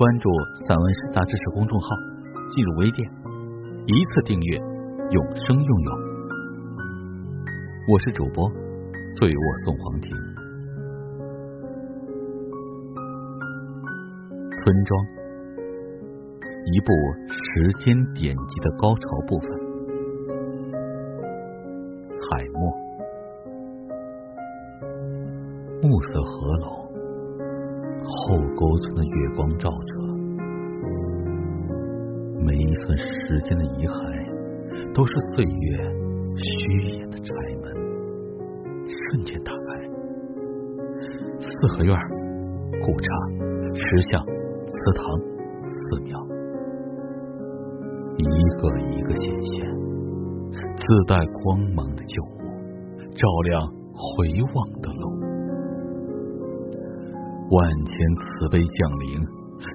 关注散文诗杂志社公众号，进入微店，一次订阅，永生拥有。我是主播醉卧送黄庭。村庄，一部时间典籍的高潮部分。海默，暮色合拢。后沟村的月光照着，每一寸时间的遗骸，都是岁月虚掩的柴门。瞬间打开，四合院、古刹、石像、祠堂、寺庙，一个一个显现，自带光芒的旧物，照亮回望的路。万千慈悲降临，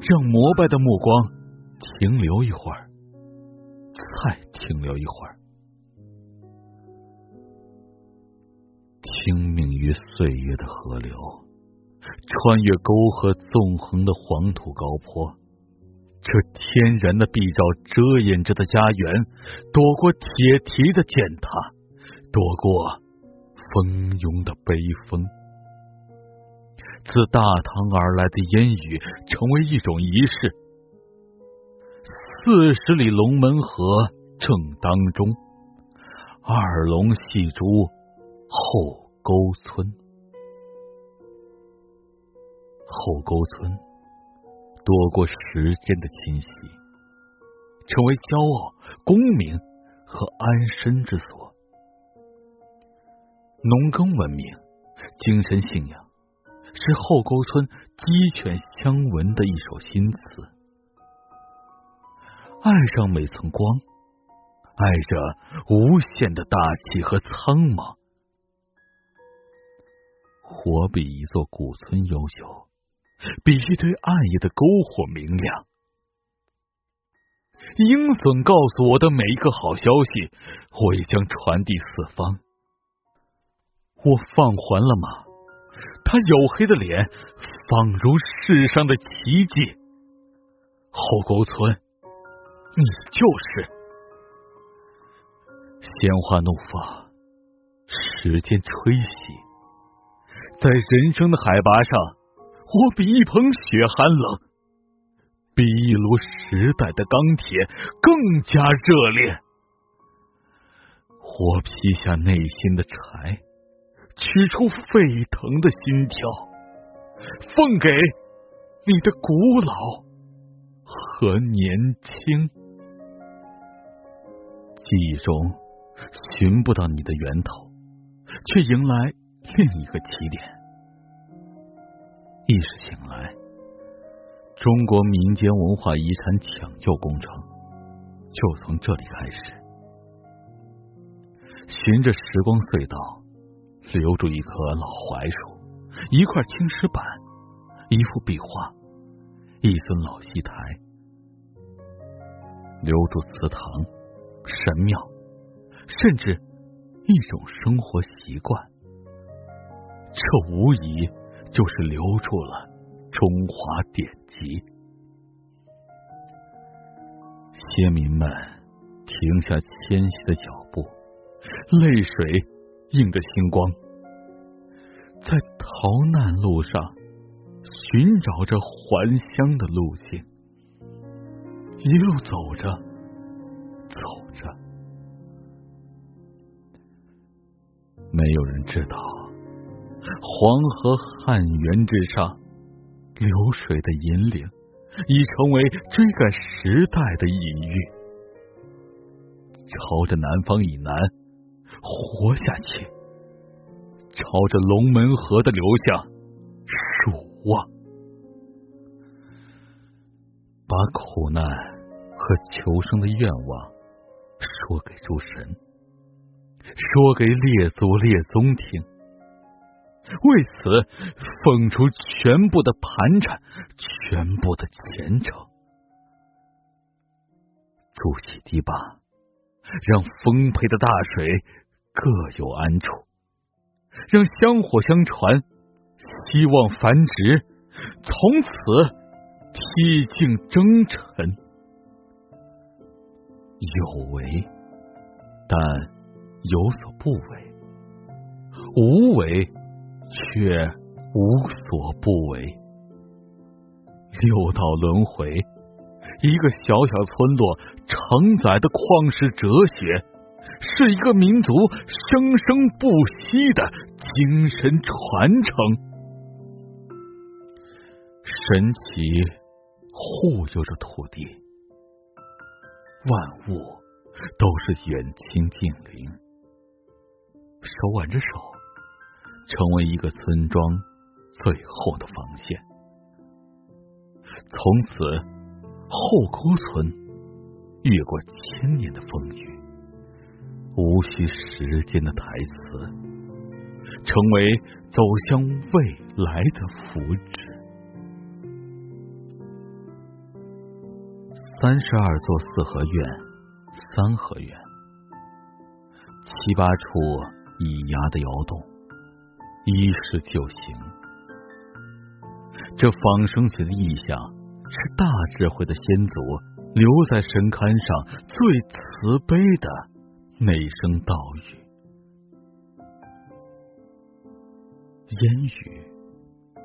让膜拜的目光停留一会儿，再停留一会儿，听命于岁月的河流，穿越沟壑纵横的黄土高坡，这天然的壁罩遮掩着的家园，躲过铁蹄的践踏，躲过蜂拥的悲风。自大唐而来的烟雨，成为一种仪式。四十里龙门河正当中，二龙戏珠后沟村。后沟村躲过时间的侵袭，成为骄傲、功名和安身之所。农耕文明，精神信仰。是后沟村鸡犬相闻的一首新词，爱上每寸光，爱着无限的大气和苍茫，活比一座古村悠久，比一堆暗夜的篝火明亮。鹰隼告诉我的每一个好消息，我也将传递四方。我放还了马。他黝黑的脸，仿如世上的奇迹。后沟村，你就是鲜花怒放，时间吹袭，在人生的海拔上，我比一捧雪寒冷，比一炉时代的钢铁更加热烈。我劈下内心的柴。取出沸腾的心跳，奉给你的古老和年轻。记忆中寻不到你的源头，却迎来另一个起点。意识醒来，中国民间文化遗产抢救工程就从这里开始。循着时光隧道。留住一棵老槐树，一块青石板，一幅壁画，一尊老戏台，留住祠堂、神庙，甚至一种生活习惯。这无疑就是留住了中华典籍。先民们停下迁徙的脚步，泪水映着星光。在逃难路上寻找着还乡的路径，一路走着，走着，没有人知道黄河汉源之上流水的引领，已成为追赶时代的隐喻。朝着南方以南活下去。朝着龙门河的流向，数望，把苦难和求生的愿望说给诸神，说给列祖列宗听，为此奉出全部的盘缠，全部的虔诚，筑起堤坝，让丰沛的大水各有安处，让香火相传，希望繁殖，从此。披荆征尘，有为，但有所不为；无为，却无所不为。六道轮回，一个小小村落承载的旷世哲学，是一个民族生生不息的精神传承。神奇。护佑着土地，万物都是远亲近邻，手挽着手，成为一个村庄最后的防线。从此，后沟村越过千年的风雨，无需时间的台词，成为走向未来的福祉。三十二座四合院，三合院，七八处以牙的窑洞，衣食就行。这仿生起的意象，是大智慧的先祖留在神龛上最慈悲的那声道语。烟雨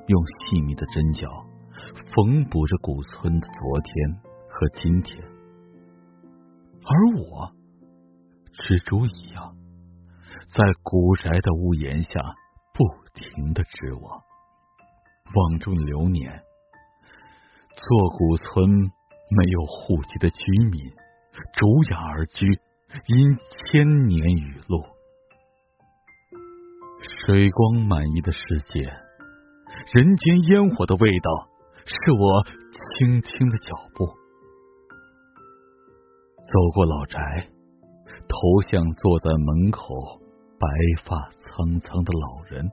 用细密的针脚缝补着古村的昨天。和今天，而我蜘蛛一样，在古宅的屋檐下不停的织网，网中流年。做古村没有户籍的居民，逐雅而居，因千年雨露，水光满溢的世界，人间烟火的味道，是我轻轻的脚步。走过老宅，投向坐在门口白发苍苍的老人，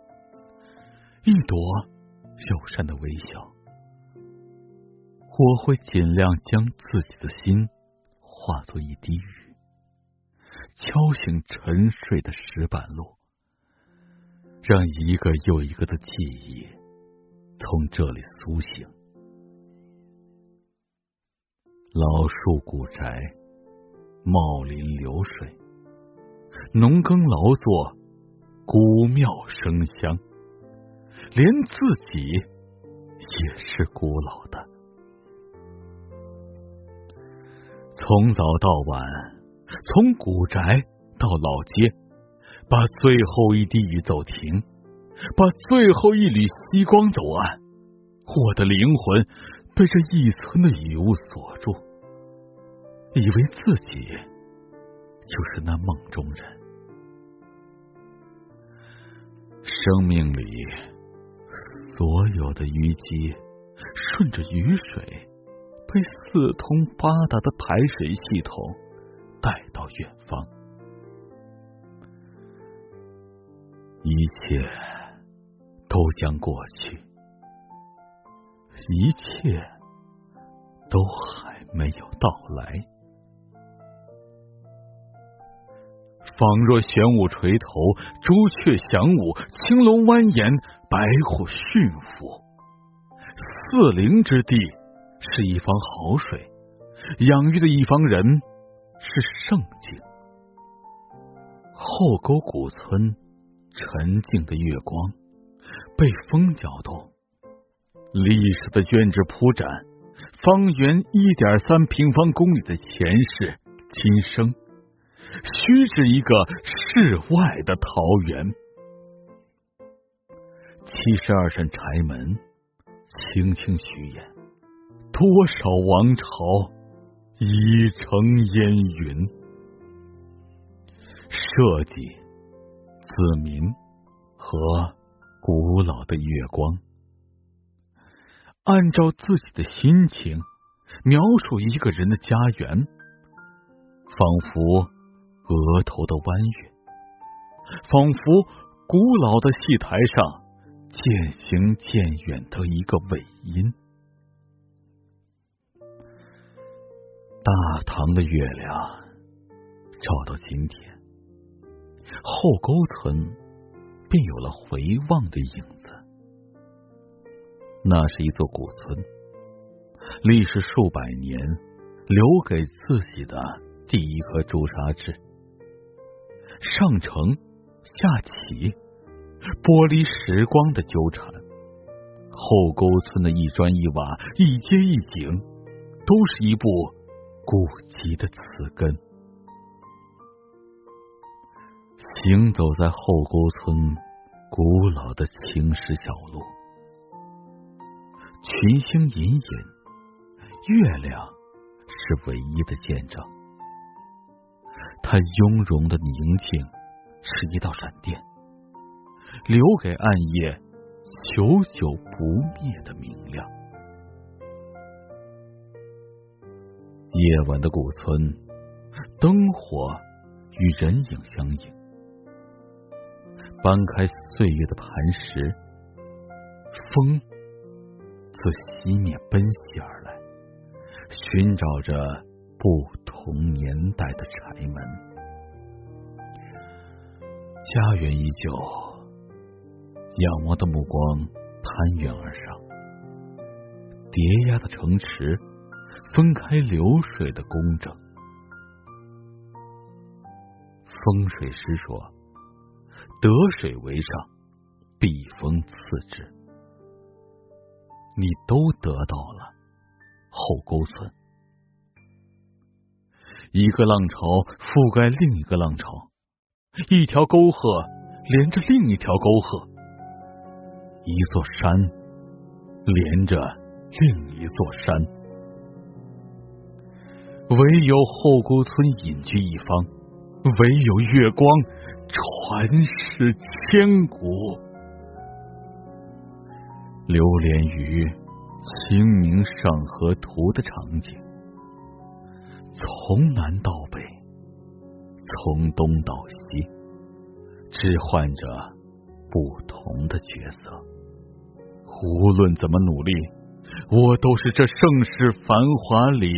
一朵友善的微笑。我会尽量将自己的心化作一滴雨，敲醒沉睡的石板路，让一个又一个的记忆从这里苏醒。老树古宅。茂林流水，农耕劳作，古庙生香，连自己也是古老的。从早到晚，从古宅到老街，把最后一滴雨走停，把最后一缕夕光走暗，我的灵魂被这一村的雨雾锁住。以为自己就是那梦中人，生命里所有的淤积，顺着雨水被四通八达的排水系统带到远方，一切都将过去，一切都还没有到来。仿若玄武垂头，朱雀翔舞，青龙蜿蜒，白虎驯服。四灵之地是一方好水，养育的一方人是圣境。后沟古村沉静的月光被风搅动，历史的卷纸铺展，方圆一点三平方公里的前世今生。虚指一个世外的桃源，七十二扇柴门，轻轻虚掩，多少王朝已成烟云。设计、子民和古老的月光，按照自己的心情，描述一个人的家园，仿佛额头的弯月，仿佛古老的戏台上渐行渐远的一个尾音。大唐的月亮照到今天，后沟村便有了回望的影子。那是一座古村，历时数百年，留给自己的第一颗朱砂痣。上承下启，剥离时光的纠缠。后沟村的一砖一瓦，一街一景，都是一部。古籍的词根，行走在后沟村古老的青石小路，群星隐隐，月亮是唯一的见证。它雍容的宁静是一道闪电，留给暗夜久久不灭的明亮。夜晚的古村，灯火与人影相映。搬开岁月的磐石，风自西面奔袭而来，寻找着不同年代的柴门。家园依旧，仰望的目光攀援而上，叠压的城池。分开流水的公正。风水师说：“得水为上，避风次之。”你都得到了后沟村，一个浪潮覆盖另一个浪潮，一条沟壑连着另一条沟壑，一座山连着另一座山。唯有后沟村隐居一方，唯有月光传世千古。流连于《清明上河图》的场景，从南到北，从东到西，置换着不同的角色。无论怎么努力，我都是这盛世繁华里。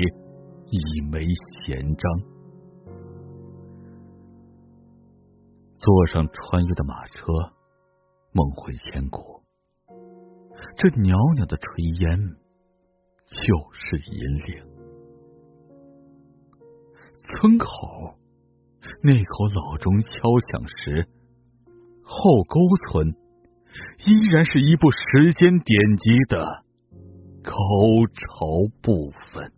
一枚闲章，坐上穿越的马车，梦回千古。这袅袅的炊烟，就是引领。村口那口老钟敲响时，后沟村依然是一部时间典籍的高潮部分。